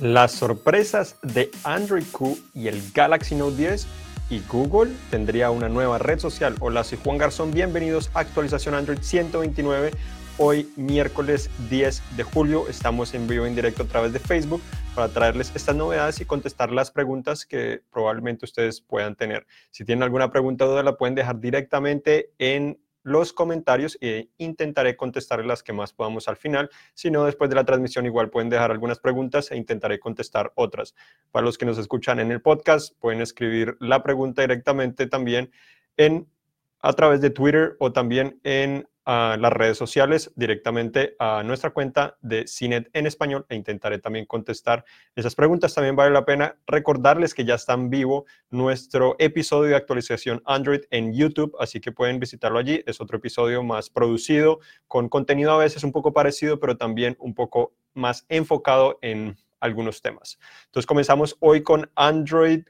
Las sorpresas de Android Q y el Galaxy Note 10 y Google tendría una nueva red social. Hola, soy Juan Garzón, bienvenidos a actualización Android 129. Hoy miércoles 10 de julio estamos en vivo en directo a través de Facebook para traerles estas novedades y contestar las preguntas que probablemente ustedes puedan tener. Si tienen alguna pregunta o duda la pueden dejar directamente en los comentarios e intentaré contestar las que más podamos al final. Si no, después de la transmisión igual pueden dejar algunas preguntas e intentaré contestar otras. Para los que nos escuchan en el podcast, pueden escribir la pregunta directamente también en a través de Twitter o también en a las redes sociales directamente a nuestra cuenta de CINET en español e intentaré también contestar esas preguntas. También vale la pena recordarles que ya está en vivo nuestro episodio de actualización Android en YouTube, así que pueden visitarlo allí. Es otro episodio más producido, con contenido a veces un poco parecido, pero también un poco más enfocado en algunos temas. Entonces comenzamos hoy con Android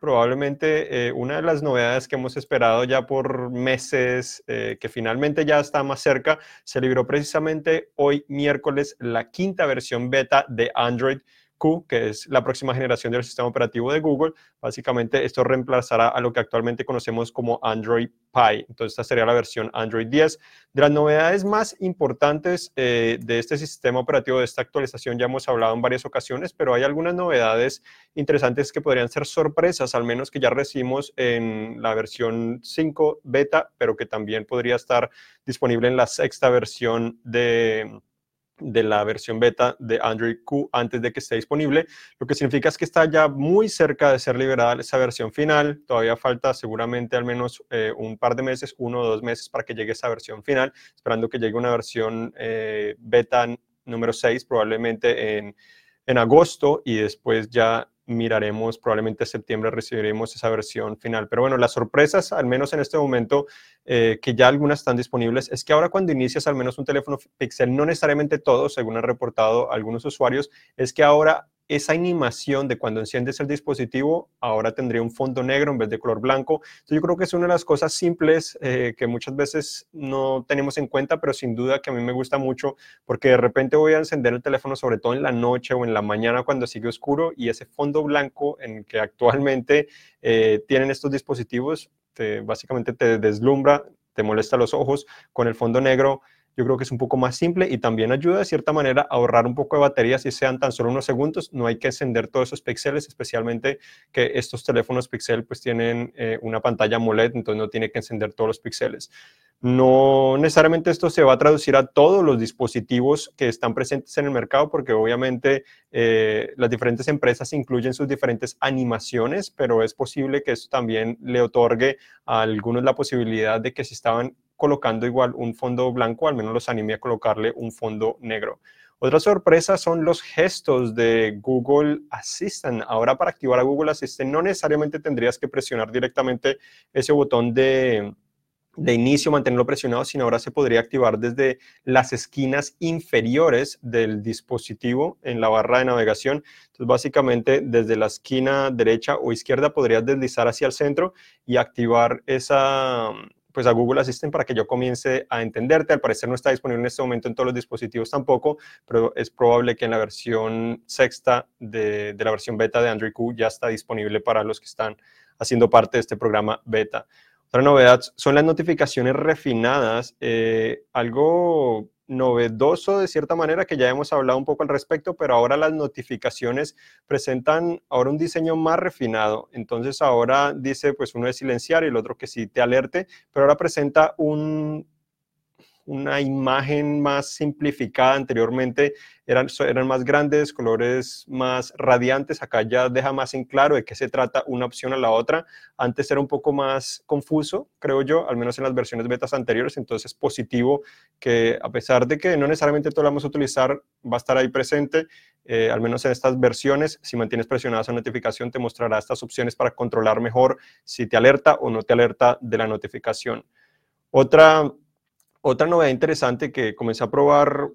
probablemente eh, una de las novedades que hemos esperado ya por meses, eh, que finalmente ya está más cerca, se libró precisamente hoy miércoles la quinta versión beta de Android Q, que es la próxima generación del sistema operativo de Google. Básicamente esto reemplazará a lo que actualmente conocemos como Android Pie. Entonces esta sería la versión Android 10. De las novedades más importantes eh, de este sistema operativo, de esta actualización, ya hemos hablado en varias ocasiones, pero hay algunas novedades interesantes que podrían ser sorpresas, al menos que ya recibimos en la versión 5 beta, pero que también podría estar disponible en la sexta versión de de la versión beta de Android Q antes de que esté disponible, lo que significa es que está ya muy cerca de ser liberada esa versión final. Todavía falta seguramente al menos eh, un par de meses, uno o dos meses para que llegue esa versión final, esperando que llegue una versión eh, beta número 6 probablemente en, en agosto y después ya miraremos, probablemente en septiembre recibiremos esa versión final. Pero bueno, las sorpresas, al menos en este momento, eh, que ya algunas están disponibles, es que ahora cuando inicias al menos un teléfono Pixel, no necesariamente todos, según han reportado algunos usuarios, es que ahora esa animación de cuando enciendes el dispositivo ahora tendría un fondo negro en vez de color blanco. yo creo que es una de las cosas simples eh, que muchas veces no tenemos en cuenta, pero sin duda que a mí me gusta mucho porque de repente voy a encender el teléfono, sobre todo en la noche o en la mañana cuando sigue oscuro y ese fondo blanco en que actualmente eh, tienen estos dispositivos, básicamente te deslumbra, te molesta los ojos con el fondo negro yo creo que es un poco más simple y también ayuda de cierta manera a ahorrar un poco de batería si sean tan solo unos segundos. No hay que encender todos esos píxeles, especialmente que estos teléfonos Pixel pues tienen eh, una pantalla AMOLED, entonces no tiene que encender todos los píxeles. No necesariamente esto se va a traducir a todos los dispositivos que están presentes en el mercado, porque obviamente eh, las diferentes empresas incluyen sus diferentes animaciones, pero es posible que esto también le otorgue a algunos la posibilidad de que si estaban colocando igual un fondo blanco, al menos los anime a colocarle un fondo negro. Otra sorpresa son los gestos de Google Assistant. Ahora para activar a Google Assistant no necesariamente tendrías que presionar directamente ese botón de, de inicio, mantenerlo presionado, sino ahora se podría activar desde las esquinas inferiores del dispositivo en la barra de navegación. Entonces, básicamente, desde la esquina derecha o izquierda podrías deslizar hacia el centro y activar esa, pues a Google Assistant para que yo comience a entenderte. Al parecer no está disponible en este momento en todos los dispositivos tampoco, pero es probable que en la versión sexta de, la versión beta de Android Q ya está disponible para los que están haciendo parte de este programa beta. Otra novedad son las notificaciones refinadas, eh, algo novedoso de cierta manera, que ya hemos hablado un poco al respecto, pero ahora las notificaciones presentan ahora un diseño más refinado. Entonces ahora dice, pues uno es silenciar y el otro que sí te alerte, pero ahora presenta un una imagen más simplificada. Anteriormente eran, eran más grandes, colores más radiantes. Acá ya deja más en claro de qué se trata una opción a la otra. Antes era un poco más confuso, creo yo, al menos en las versiones betas anteriores. Entonces es positivo que a pesar de que no necesariamente todo lo vamos a utilizar, va a estar ahí presente. Eh, al menos en estas versiones, si mantienes presionada esa notificación, te mostrará estas opciones para controlar mejor si te alerta o no te alerta de la notificación. Otra otra novedad interesante que comencé a probar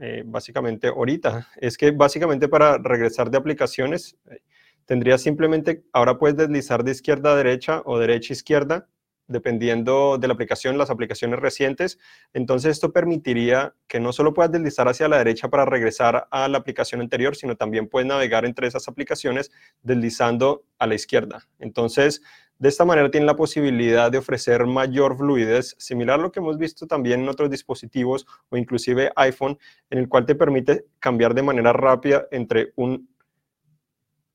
eh, básicamente ahorita es que básicamente para regresar de aplicaciones eh, tendrías simplemente, ahora puedes deslizar de izquierda a derecha o derecha a izquierda dependiendo de la aplicación, las aplicaciones recientes. Entonces esto permitiría que no solo puedas deslizar hacia la derecha para regresar a la aplicación anterior, sino también puedes navegar entre esas aplicaciones deslizando a la izquierda. Entonces, de esta manera tiene la posibilidad de ofrecer mayor fluidez, similar a lo que hemos visto también en otros dispositivos o inclusive iPhone, en el cual te permite cambiar de manera rápida entre un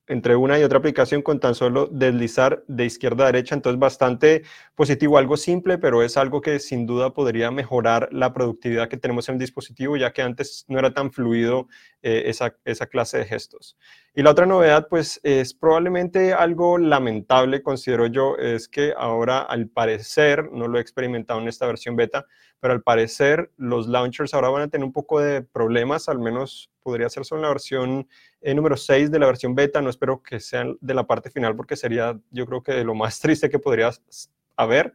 entre una y otra aplicación con tan solo deslizar de izquierda a derecha. Entonces, bastante positivo, algo simple, pero es algo que sin duda podría mejorar la productividad que tenemos en el dispositivo, ya que antes no era tan fluido eh, esa, clase de gestos. Y la otra novedad, pues, es probablemente algo lamentable, considero yo, es que ahora, al parecer, no lo he experimentado en esta versión beta, pero al parecer los launchers ahora van a tener un poco de problemas, al menos podría ser solo en la versión eh, número 6 de la versión beta, no espero que sean de la parte final porque sería yo creo que lo más triste que podría haber,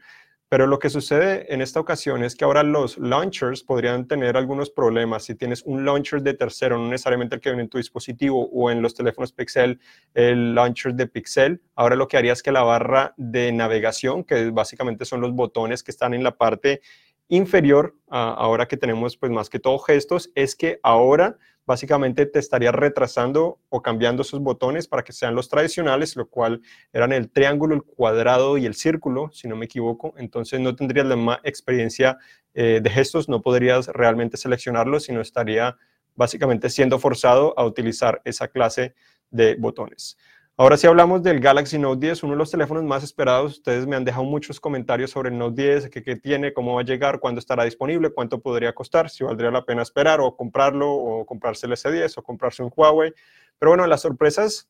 pero lo que sucede en esta ocasión es que ahora los launchers podrían tener algunos problemas. Si tienes un launcher de tercero, no necesariamente el que viene en tu dispositivo o en los teléfonos Pixel, el launcher de Pixel, ahora lo que haría es que la barra de navegación, que básicamente son los botones que están en la parte inferior, ahora que tenemos pues más que todo gestos, es que ahora básicamente te estaría retrasando o cambiando esos botones para que sean los tradicionales, lo cual eran el triángulo, el cuadrado y el círculo, si no me equivoco. Entonces no tendrías la misma experiencia eh, de gestos, no podrías realmente seleccionarlos, sino estaría básicamente siendo forzado a utilizar esa clase de botones. Ahora sí hablamos del Galaxy Note 10, uno de los teléfonos más esperados. Ustedes me han dejado muchos comentarios sobre el Note 10, qué, tiene, cómo va a llegar, cuándo estará disponible, cuánto podría costar, si valdría la pena esperar o comprarlo o comprarse el S10 o comprarse un Huawei. Pero bueno, las sorpresas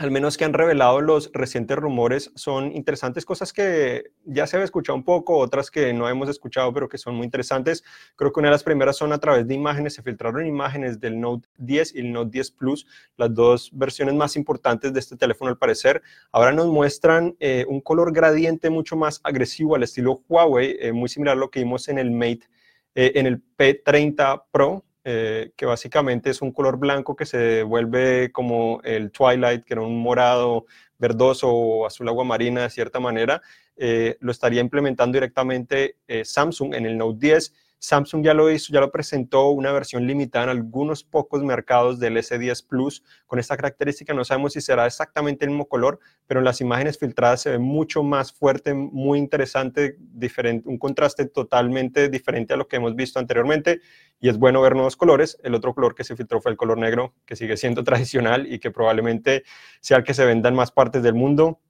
al menos que han revelado los recientes rumores, son interesantes, cosas que ya se había escuchado un poco, otras que no hemos escuchado, pero que son muy interesantes. Creo que una de las primeras son a través de imágenes, se filtraron imágenes del Note 10 y el Note 10 Plus, las dos versiones más importantes de este teléfono al parecer. Ahora nos muestran eh, un color gradiente mucho más agresivo al estilo Huawei, eh, muy similar a lo que vimos en el Mate, eh, en el P30 Pro, eh, que básicamente es un color blanco que se vuelve como el Twilight, que era un morado verdoso o azul agua marina de cierta manera, eh, lo estaría implementando directamente eh, Samsung en el Note 10 Samsung ya lo hizo, ya lo presentó una versión limitada en algunos pocos mercados del S10 Plus con esta característica. No sabemos si será exactamente el mismo color, pero en las imágenes filtradas se ve mucho más fuerte, muy interesante, diferente, un contraste totalmente diferente a lo que hemos visto anteriormente. Y es bueno ver nuevos colores. El otro color que se filtró fue el color negro, que sigue siendo tradicional y que probablemente sea el que se venda en más partes del mundo.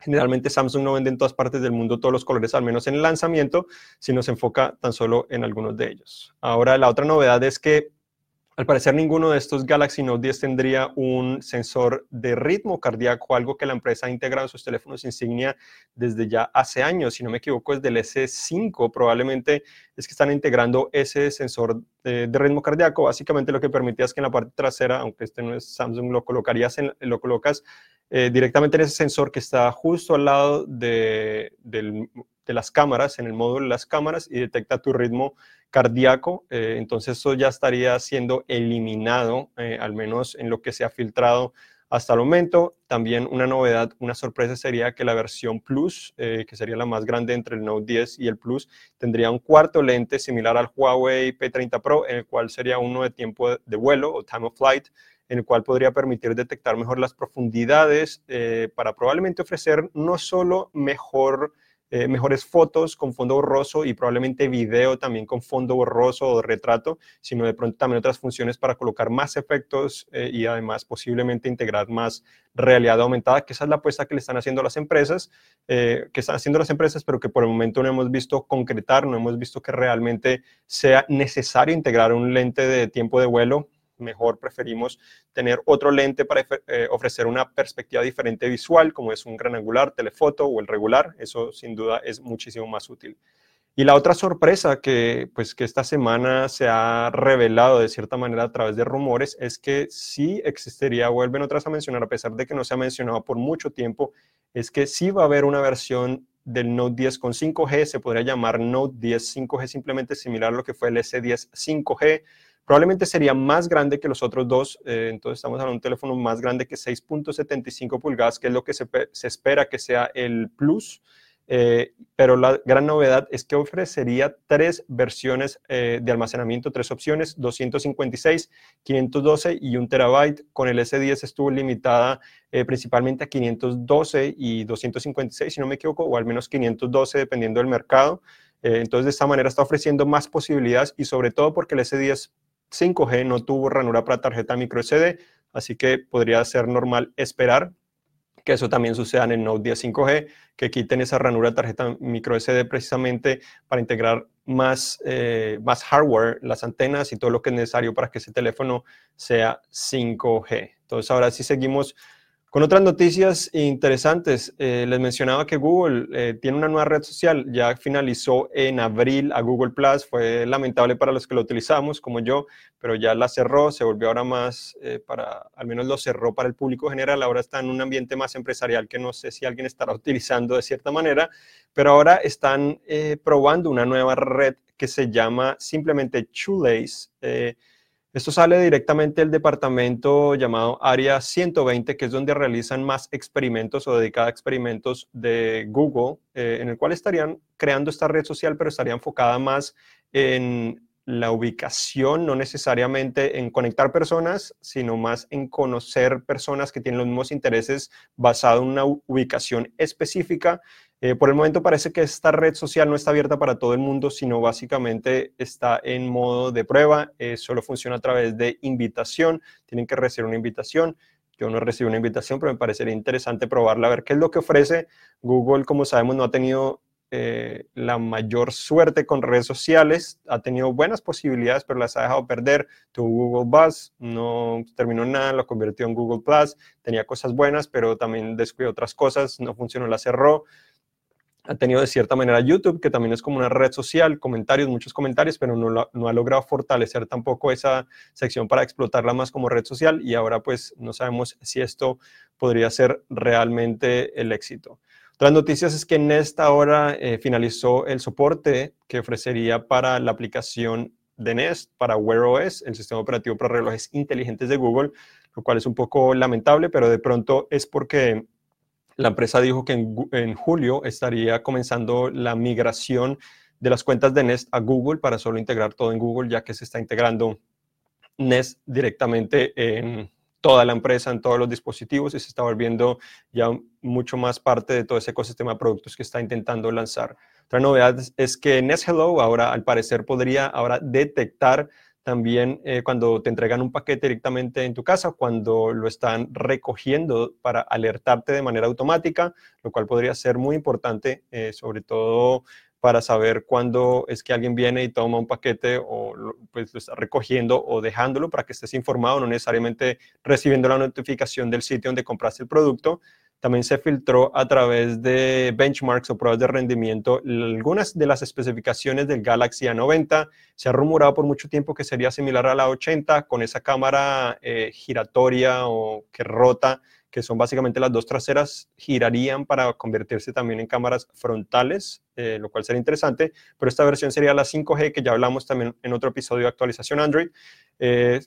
Generalmente Samsung no vende en todas partes del mundo todos los colores, al menos en el lanzamiento, sino se enfoca tan solo en algunos de ellos. Ahora, la otra novedad es que al parecer ninguno de estos Galaxy Note 10 tendría un sensor de ritmo cardíaco, algo que la empresa ha integrado en sus teléfonos insignia desde ya hace años, si no me equivoco, desde el S5 probablemente es que están integrando ese sensor de, ritmo cardíaco. Básicamente lo que permitía es que en la parte trasera, aunque este no es Samsung, lo colocarías en, lo colocas eh, directamente en ese sensor que está justo al lado de, las cámaras, en el módulo de las cámaras, y detecta tu ritmo cardíaco. Eh, entonces eso ya estaría siendo eliminado, eh, al menos en lo que se ha filtrado hasta el momento. También una novedad, una sorpresa sería que la versión Plus, que sería la más grande entre el Note 10 y el Plus, tendría un cuarto lente similar al Huawei P30 Pro, en el cual sería uno de tiempo de vuelo o time of flight, en el cual podría permitir detectar mejor las profundidades eh, para probablemente ofrecer no solo mejor, eh, mejores fotos con fondo borroso y probablemente video también con fondo borroso o retrato, sino de pronto también otras funciones para colocar más efectos eh, y además posiblemente integrar más realidad aumentada, que esa es la apuesta que le están haciendo las empresas, que están haciendo las empresas, pero que por el momento no hemos visto concretar, no hemos visto que realmente sea necesario integrar un lente de tiempo de vuelo mejor preferimos tener otro lente para eh, ofrecer una perspectiva diferente visual, como es un gran angular, telefoto o el regular. Eso sin duda es muchísimo más útil. Y la otra sorpresa que, pues, que esta semana se ha revelado de cierta manera a través de rumores es que sí existiría, vuelven otras a mencionar, a pesar de que no se ha mencionado por mucho tiempo, es que sí va a haber una versión del Note 10 con 5G, se podría llamar Note 10 5G, simplemente similar a lo que fue el S10 5G Probablemente sería más grande que los otros dos, eh, entonces estamos hablando de un teléfono más grande que 6.75 pulgadas, que es lo que se, espera que sea el Plus. eh, pero la gran novedad es que ofrecería tres versiones eh, de almacenamiento, tres opciones, 256, 512 y 1 terabyte. Con el S10 estuvo limitada eh, principalmente a 512 y 256, si no me equivoco, o al menos 512 dependiendo del mercado. entonces, de esta manera está ofreciendo más posibilidades y sobre todo porque el S10 5G no tuvo ranura para tarjeta micro SD, así que podría ser normal esperar que eso también suceda en el Note 10 5G, que quiten esa ranura de tarjeta micro SD precisamente para integrar más, eh, más hardware, las antenas y todo lo que es necesario para que ese teléfono sea 5G. Entonces ahora sí seguimos con otras noticias interesantes, eh, les mencionaba que Google eh, tiene una nueva red social, ya finalizó en abril a Google Plus, fue lamentable para los que lo utilizamos, como yo, pero ya la cerró, se volvió ahora más eh, para, al menos lo cerró para el público general, ahora está en un ambiente más empresarial que no sé si alguien estará utilizando de cierta manera, pero ahora están probando una nueva red que se llama simplemente Shoelace esto sale directamente del departamento llamado Área 120, que es donde realizan más experimentos o dedicada a experimentos de Google, eh, en el cual estarían creando esta red social, pero estaría enfocada más en la ubicación, no necesariamente en conectar personas, sino más en conocer personas que tienen los mismos intereses basado en una ubicación específica eh, por el momento parece que esta red social no está abierta para todo el mundo, sino básicamente está en modo de prueba, eh, solo funciona a través de invitación, tienen que recibir una invitación. Yo no recibo una invitación, pero me parecería interesante probarla, ver qué es lo que ofrece. Google, como sabemos, no ha tenido eh, la mayor suerte con redes sociales, ha tenido buenas posibilidades, pero las ha dejado perder. Tuvo Google Buzz, no terminó nada, lo convirtió en Google Plus, tenía cosas buenas, pero también descuidó otras cosas, no funcionó, la cerró ha tenido de cierta manera YouTube, que también es como una red social, comentarios, muchos comentarios, pero no, no, ha logrado fortalecer tampoco esa sección para explotarla más como red social y ahora pues no sabemos si esto podría ser realmente el éxito. Otras noticias es que en esta hora eh, finalizó el soporte que ofrecería para la aplicación de Nest para Wear OS, el sistema operativo para relojes inteligentes de Google, lo cual es un poco lamentable, pero de pronto es porque la empresa dijo que en, julio estaría comenzando la migración de las cuentas de Nest a Google para solo integrar todo en Google, ya que se está integrando Nest directamente en toda la empresa, en todos los dispositivos y se está volviendo ya mucho más parte de todo ese ecosistema de productos que está intentando lanzar. Otra novedad es que Nest Hello ahora al parecer podría ahora detectar también eh, cuando te entregan un paquete directamente en tu casa, cuando lo están recogiendo para alertarte de manera automática, lo cual podría ser muy importante, eh, sobre todo para saber cuándo es que alguien viene y toma un paquete o pues lo está recogiendo o dejándolo para que estés informado, no necesariamente recibiendo la notificación del sitio donde compraste el producto, también se filtró a través de benchmarks o pruebas de rendimiento algunas de las especificaciones del Galaxy A90. Se ha rumorado por mucho tiempo que sería similar a la A80 con esa cámara eh, giratoria o que rota, que son básicamente las dos traseras, girarían para convertirse también en cámaras frontales, eh, lo cual sería interesante. Pero esta versión sería la 5G, que ya hablamos también en otro episodio de actualización Android. Eh,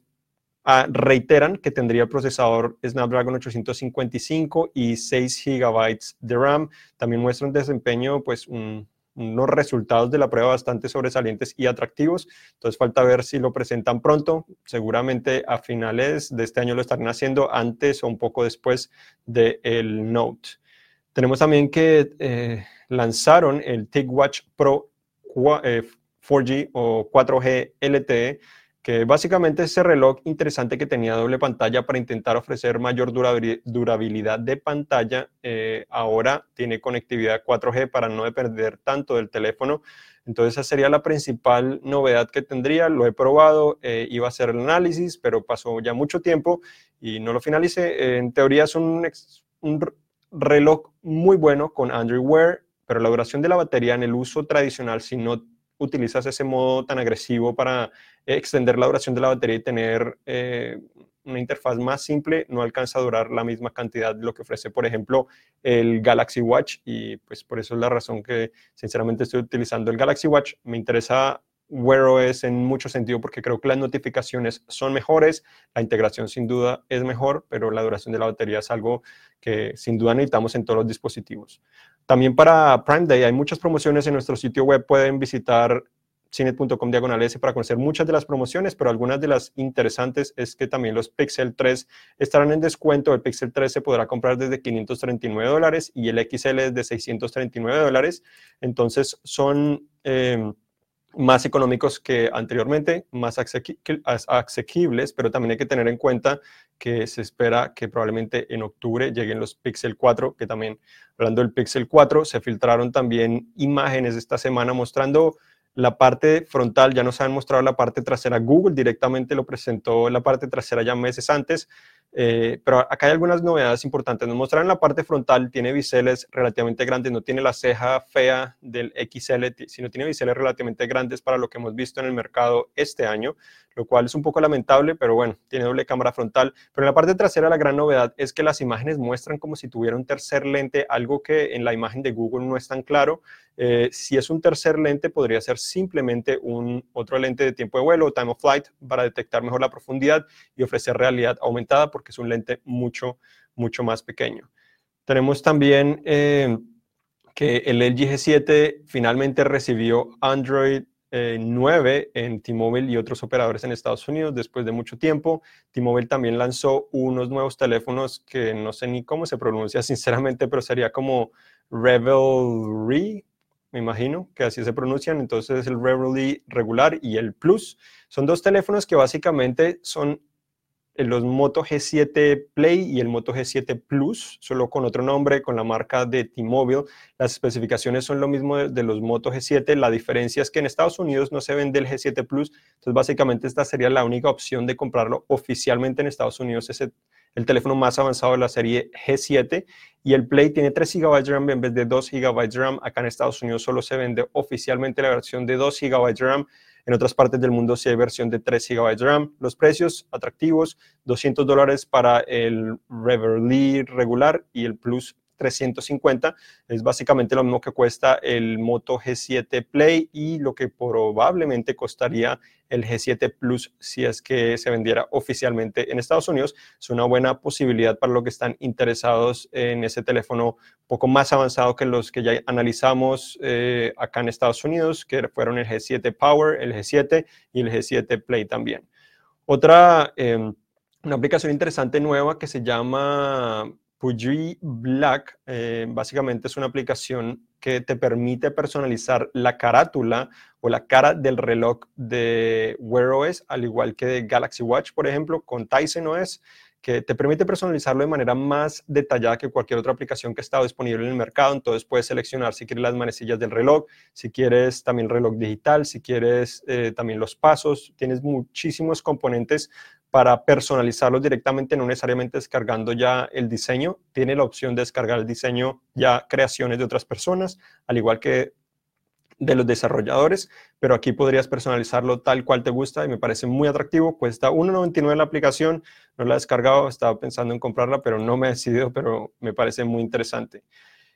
Ah, reiteran que tendría el procesador Snapdragon 855 y 6 GB de RAM. También muestra un desempeño, pues unos resultados de la prueba bastante sobresalientes y atractivos. Entonces falta ver si lo presentan pronto. Seguramente a finales de este año lo estarán haciendo antes o un poco después del Note. Tenemos también que eh, lanzaron el TicWatch Pro 4G eh, o 4G LTE que básicamente ese reloj interesante que tenía doble pantalla para intentar ofrecer mayor durabilidad de pantalla, eh, ahora tiene conectividad 4G para no depender tanto del teléfono. Entonces esa sería la principal novedad que tendría. Lo he probado, eh, iba a hacer el análisis, pero pasó ya mucho tiempo y no lo finalicé. en teoría es un, un reloj muy bueno con Android Wear, pero la duración de la batería en el uso tradicional, si no utilizas ese modo tan agresivo para extender la duración de la batería y tener eh, una interfaz más simple, no alcanza a durar la misma cantidad de lo que ofrece, por ejemplo, el Galaxy Watch. Y pues por eso es la razón que sinceramente estoy utilizando el Galaxy Watch. Me interesa Wear OS en mucho sentido porque creo que las notificaciones son mejores, la integración sin duda es mejor, pero la duración de la batería es algo que sin duda necesitamos en todos los dispositivos. También para Prime Day hay muchas promociones en nuestro sitio web. Pueden visitar cinet.com diagonal S para conocer muchas de las promociones, pero algunas de las interesantes es que también los Pixel 3 estarán en descuento. El Pixel 3 se podrá comprar desde 539 dólares y el XL desde 639 dólares. Entonces son eh, más económicos que anteriormente, más asequibles, pero también hay que tener en cuenta que se espera que probablemente en octubre lleguen los Pixel 4, que también, hablando del Pixel 4, se filtraron también imágenes esta semana mostrando la parte frontal, ya nos han mostrado la parte trasera. Google directamente lo presentó la parte trasera ya meses antes, eh, pero acá hay algunas novedades importantes. Nos mostraron la parte frontal, tiene biseles relativamente grandes, no tiene la ceja fea del XL, sino tiene biseles relativamente grandes para lo que hemos visto en el mercado este año, lo cual es un poco lamentable, pero bueno, tiene doble cámara frontal. Pero en la parte trasera la gran novedad es que las imágenes muestran como si tuviera un tercer lente, algo que en la imagen de Google no es tan claro. Eh, si es un tercer lente, podría ser simplemente un otro lente de tiempo de vuelo time of flight para detectar mejor la profundidad y ofrecer realidad aumentada porque es un lente mucho, mucho más pequeño. Tenemos también eh, que el LG G7 finalmente recibió Android 9 eh, en T-Mobile y otros operadores en Estados Unidos después de mucho tiempo. T-Mobile también lanzó unos nuevos teléfonos que no sé ni cómo se pronuncia sinceramente, pero sería como Revelry me imagino que así se pronuncian. Entonces el Reveille regular y el Plus son dos teléfonos que básicamente son los Moto G7 Play y el Moto G7 Plus, solo con otro nombre, con la marca de T-Mobile. Las especificaciones son lo mismo de, los Moto G7. La diferencia es que en Estados Unidos no se vende el G7 Plus. Entonces, básicamente, esta sería la única opción de comprarlo oficialmente en Estados Unidos. Ese el teléfono más avanzado de la serie G7 y el Play tiene 3 GB de RAM en vez de 2 GB de RAM. Acá en Estados Unidos solo se vende oficialmente la versión de 2 GB de RAM. En otras partes del mundo sí hay versión de 3 GB de RAM. Los precios atractivos, 200 dólares para el Reverly regular y el Plus 350 es básicamente lo mismo que cuesta el Moto G7 Play y lo que probablemente costaría el G7 Plus si es que se vendiera oficialmente en Estados Unidos. Es una buena posibilidad para los que están interesados en ese teléfono poco más avanzado que los que ya analizamos eh, acá en Estados Unidos, que fueron el G7 Power, el G7 y el G7 Play también. Otra, em, una aplicación interesante nueva que se llama Fuji Black eh, básicamente es una aplicación que te permite personalizar la carátula o la cara del reloj de Wear OS, al igual que de Galaxy Watch, por ejemplo, con Tyson OS, que te permite personalizarlo de manera más detallada que cualquier otra aplicación que está disponible en el mercado. Entonces puedes seleccionar si quieres las manecillas del reloj, si quieres también reloj digital, si quieres eh, también los pasos. Tienes muchísimos componentes para personalizarlos directamente, no necesariamente descargando ya el diseño. Tiene la opción de descargar el diseño ya creaciones de otras personas, al igual que de los desarrolladores, pero aquí podrías personalizarlo tal cual te gusta y me parece muy atractivo. Cuesta 1.99 la aplicación, no la he descargado, estaba pensando en comprarla, pero no me he decidido, pero me parece muy interesante.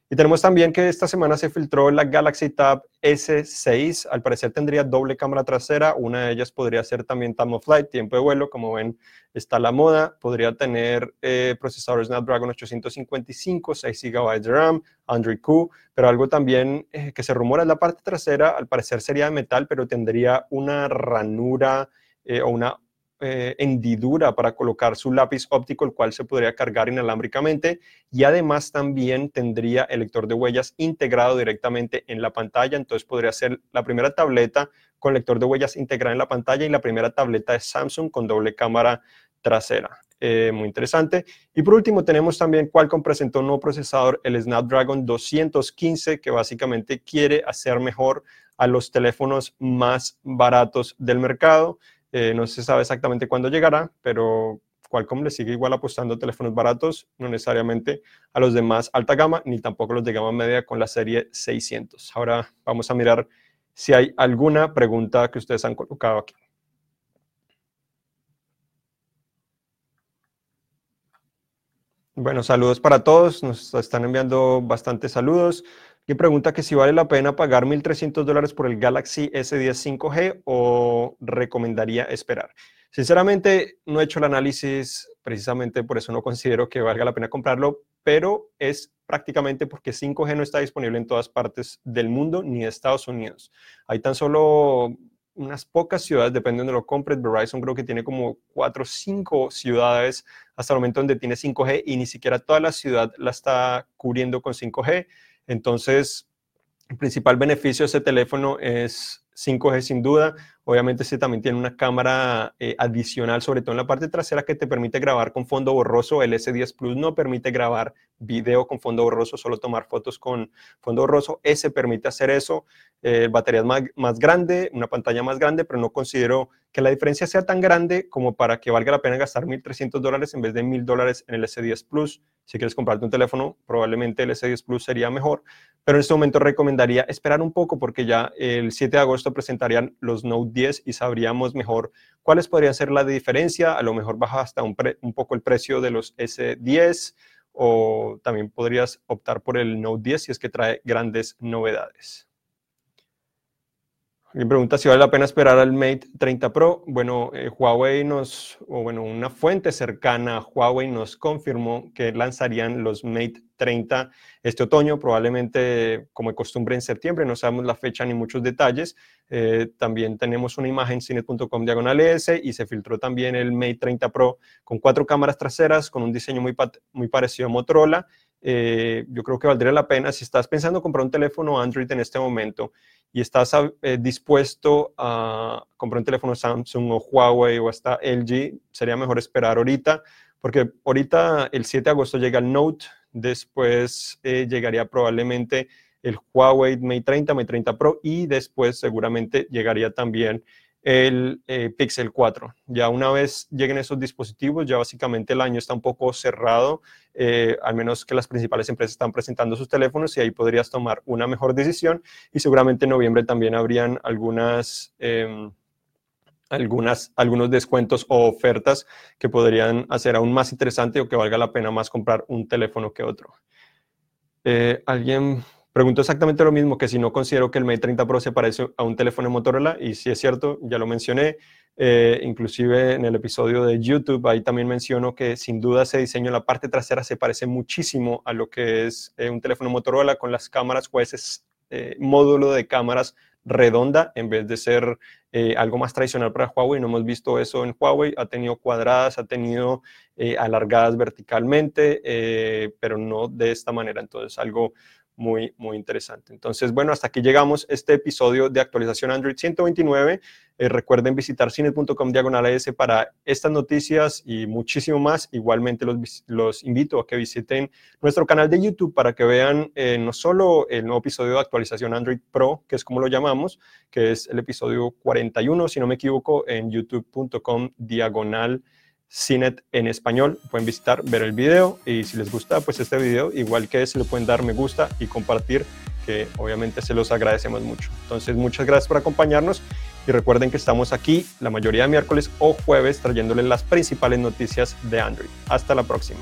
Y tenemos también que esta semana se filtró la Galaxy Tab S6. Al parecer tendría doble cámara trasera. Una de ellas podría ser también time of flight, tiempo de vuelo. Como ven, está la moda. Podría tener eh, procesador Snapdragon 855, 6 GB de RAM, Android Q. Pero algo también eh, que se rumora es la parte trasera. Al parecer sería de metal, pero tendría una ranura eh, o una eh, hendidura para colocar su lápiz óptico, el cual se podría cargar inalámbricamente y además también tendría el lector de huellas integrado directamente en la pantalla, entonces podría ser la primera tableta con lector de huellas integrado en la pantalla y la primera tableta de Samsung con doble cámara trasera. Eh, muy interesante. Y por último tenemos también Qualcomm presentó un nuevo procesador, el Snapdragon 215, que básicamente quiere hacer mejor a los teléfonos más baratos del mercado. Eh, no se sabe exactamente cuándo llegará, pero Qualcomm le sigue igual apostando teléfonos baratos, no necesariamente a los de más alta gama, ni tampoco los de gama media con la serie 600. Ahora vamos a mirar si hay alguna pregunta que ustedes han colocado aquí. Bueno, saludos para todos. Nos están enviando bastantes saludos que pregunta que si vale la pena pagar 1.300 dólares por el Galaxy S10 5G o recomendaría esperar. Sinceramente, no he hecho el análisis, precisamente por eso no considero que valga la pena comprarlo, pero es prácticamente porque 5G no está disponible en todas partes del mundo ni de Estados Unidos. Hay tan solo unas pocas ciudades, dependiendo de lo compres. Verizon creo que tiene como cuatro o cinco ciudades hasta el momento donde tiene 5G y ni siquiera toda la ciudad la está cubriendo con 5G. Entonces, el principal beneficio de ese teléfono es 5G sin duda. Obviamente este también tiene una cámara eh, adicional, sobre todo en la parte trasera, que te permite grabar con fondo borroso. El S10 Plus no permite grabar video con fondo borroso, solo tomar fotos con fondo borroso. Ese permite hacer eso. Eh, batería más, más grande, una pantalla más grande, pero no considero que la diferencia sea tan grande como para que valga la pena gastar 1.300 dólares en vez de 1.000 dólares en el S10 Plus. Si quieres comprarte un teléfono, probablemente el S10 Plus sería mejor, pero en este momento recomendaría esperar un poco porque ya el 7 de agosto presentarían los Note 10 y sabríamos mejor cuáles podrían ser la diferencia. A lo mejor baja hasta un, un poco el precio de los S10 o también podrías optar por el Note 10 si es que trae grandes novedades. Me pregunta si vale la pena esperar al Mate 30 Pro. Bueno, eh, Huawei nos, o bueno, una fuente cercana a Huawei nos confirmó que lanzarían los Mate 30 este otoño, probablemente como de costumbre en septiembre, no sabemos la fecha ni muchos detalles. Eh, también tenemos una imagen cine.com diagonal S y se filtró también el Mate 30 Pro con cuatro cámaras traseras, con un diseño muy, muy parecido a Motorola. Eh, yo creo que valdría la pena. Si estás pensando comprar un teléfono Android en este momento y estás eh, dispuesto a comprar un teléfono Samsung o Huawei o hasta LG, sería mejor esperar ahorita, porque ahorita el 7 de agosto llega el Note, después eh, llegaría probablemente el Huawei Mate 30, Mate 30 Pro y después seguramente llegaría también el eh, Pixel 4. Ya una vez lleguen esos dispositivos, ya básicamente el año está un poco cerrado, eh, al menos que las principales empresas están presentando sus teléfonos y ahí podrías tomar una mejor decisión y seguramente en noviembre también habrían algunas... Em, algunas, algunos descuentos o ofertas que podrían hacer aún más interesante o que valga la pena más comprar un teléfono que otro. Eh, alguien Pregunto exactamente lo mismo que si no considero que el Mate 30 Pro se parece a un teléfono de Motorola y si es cierto, ya lo mencioné, eh, inclusive en el episodio de YouTube, ahí también menciono que sin duda ese diseño en la parte trasera se parece muchísimo a lo que es eh, un teléfono Motorola con las cámaras o ese eh, módulo de cámaras redonda en vez de ser algo más tradicional para Huawei. No hemos visto eso en Huawei. Ha tenido cuadradas, ha tenido alargadas verticalmente, pero no de esta manera. Entonces, algo muy, muy interesante. Entonces, bueno, hasta aquí llegamos este episodio de actualización Android 129. Eh, recuerden visitar cine.com diagonal S para estas noticias y muchísimo más. Igualmente los, los invito a que visiten nuestro canal de YouTube para que vean eh, no solo el nuevo episodio de actualización Android Pro, que es como lo llamamos, que es el episodio 41, si no me equivoco, en youtube.com diagonal CINET en español. Pueden visitar, ver el video y si les gusta pues este video, igual que se le pueden dar me gusta y compartir, que obviamente se los agradecemos mucho. Entonces, muchas gracias por acompañarnos y recuerden que estamos aquí la mayoría de miércoles o jueves trayéndoles las principales noticias de Android. Hasta la próxima.